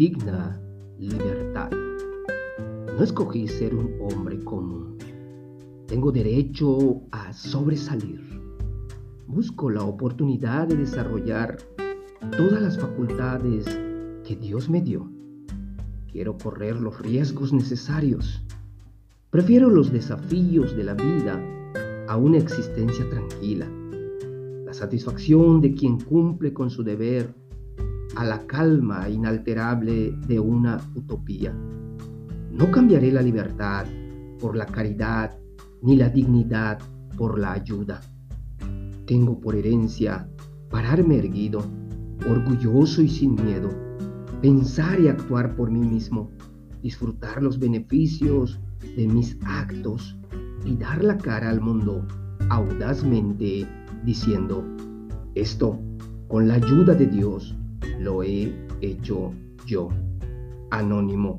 digna libertad. No escogí ser un hombre común. Tengo derecho a sobresalir. Busco la oportunidad de desarrollar todas las facultades que Dios me dio. Quiero correr los riesgos necesarios. Prefiero los desafíos de la vida a una existencia tranquila. La satisfacción de quien cumple con su deber a la calma inalterable de una utopía. No cambiaré la libertad por la caridad ni la dignidad por la ayuda. Tengo por herencia pararme erguido, orgulloso y sin miedo, pensar y actuar por mí mismo, disfrutar los beneficios de mis actos y dar la cara al mundo audazmente diciendo, esto, con la ayuda de Dios, lo he hecho yo. Anónimo